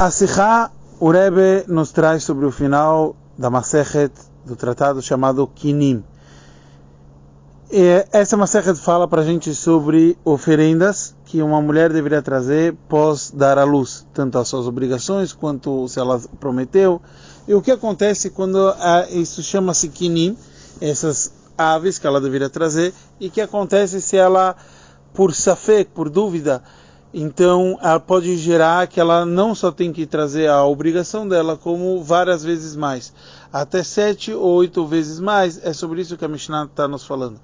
A Sikha, o Rebbe nos traz sobre o final da Masechet, do tratado chamado Kinim. E essa Masechet fala para a gente sobre oferendas que uma mulher deveria trazer pós dar à luz, tanto as suas obrigações quanto se ela prometeu. E o que acontece quando isso chama-se Kinim, essas aves que ela deveria trazer, e que acontece se ela, por safek, por dúvida, então, ela pode gerar que ela não só tem que trazer a obrigação dela, como várias vezes mais. Até sete ou oito vezes mais. É sobre isso que a Mishnah está nos falando.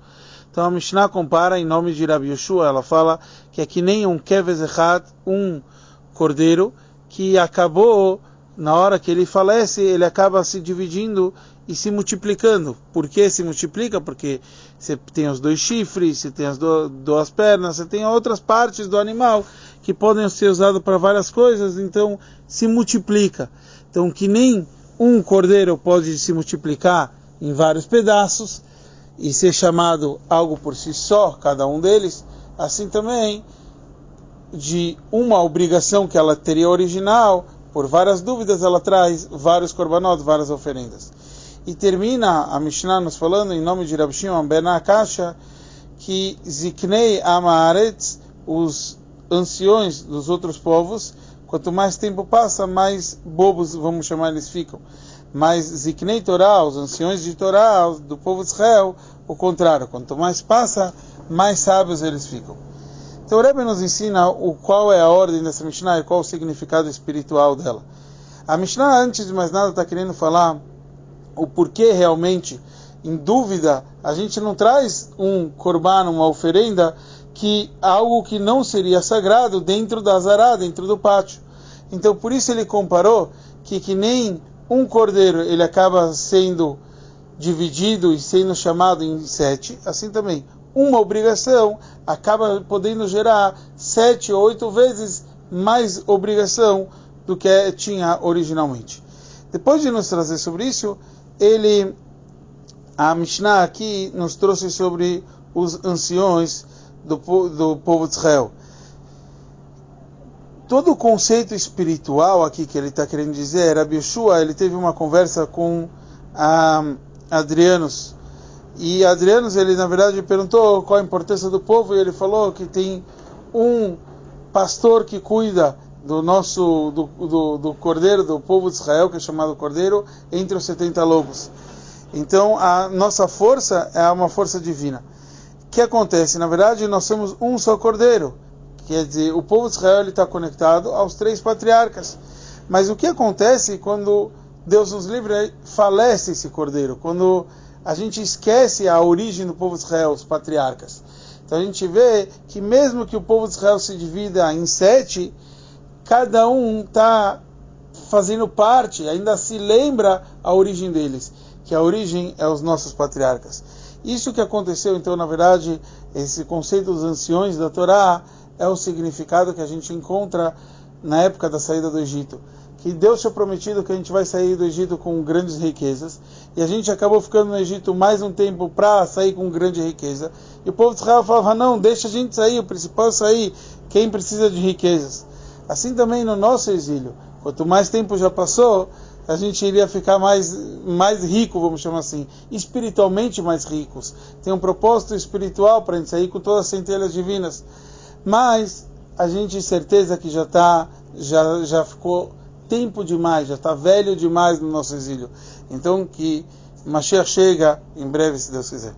Então, a Mishnah compara em nome de Rabi Yeshua. Ela fala que é que nem um kevezechat, um cordeiro, que acabou, na hora que ele falece, ele acaba se dividindo e se multiplicando. Por que se multiplica? Porque você tem os dois chifres, você tem as duas pernas, você tem outras partes do animal que podem ser usadas para várias coisas, então se multiplica. Então que nem um cordeiro pode se multiplicar em vários pedaços e ser chamado algo por si só, cada um deles, assim também de uma obrigação que ela teria original, por várias dúvidas ela traz vários korbanot, várias oferendas. E termina a Mishnah nos falando, em nome de Rabi Shimon Ben Akasha, que Ziknei Amaretz, os anciões dos outros povos, quanto mais tempo passa, mais bobos, vamos chamar, eles ficam. Mas Ziknei Torah, os anciões de Torá, do povo de Israel, o contrário, quanto mais passa, mais sábios eles ficam. Então nos ensina o qual é a ordem dessa Mishnah e qual o significado espiritual dela. A Mishnah, antes de mais nada, está querendo falar o porquê realmente, em dúvida, a gente não traz um corban, uma oferenda, que algo que não seria sagrado dentro da zará, dentro do pátio. Então, por isso ele comparou que que nem um cordeiro ele acaba sendo dividido e sendo chamado em sete, assim também uma obrigação acaba podendo gerar sete ou oito vezes mais obrigação do que tinha originalmente. Depois de nos trazer sobre isso, ele, a Mishnah aqui nos trouxe sobre os anciões do, do povo de Israel. Todo o conceito espiritual aqui que ele está querendo dizer, Rabi ele teve uma conversa com a Adrianos, e Adrianos, ele na verdade perguntou qual a importância do povo, e ele falou que tem um pastor que cuida do nosso do, do, do, cordeiro do povo de Israel que é chamado cordeiro entre os 70 lobos. Então a nossa força é uma força divina. O que acontece? Na verdade nós somos um só cordeiro. Quer dizer o povo de Israel está conectado aos três patriarcas. Mas o que acontece quando Deus nos livre falece esse cordeiro? Quando a gente esquece a origem do povo de Israel os patriarcas então a gente vê que mesmo que o povo de Israel se divida em sete cada um está fazendo parte, ainda se lembra a origem deles, que a origem é os nossos patriarcas. Isso que aconteceu, então, na verdade, esse conceito dos anciões da Torá é o significado que a gente encontra na época da saída do Egito. Que Deus tinha prometido que a gente vai sair do Egito com grandes riquezas, e a gente acabou ficando no Egito mais um tempo para sair com grande riqueza. E o povo de Israel falava: não, deixa a gente sair, o principal é sair, quem precisa de riquezas. Assim também no nosso exílio. Quanto mais tempo já passou, a gente iria ficar mais, mais rico, vamos chamar assim, espiritualmente mais ricos. Tem um propósito espiritual para a gente sair com todas as centelhas divinas. Mas a gente certeza que já está, já, já ficou tempo demais, já está velho demais no nosso exílio. Então que Mashiach chega em breve, se Deus quiser.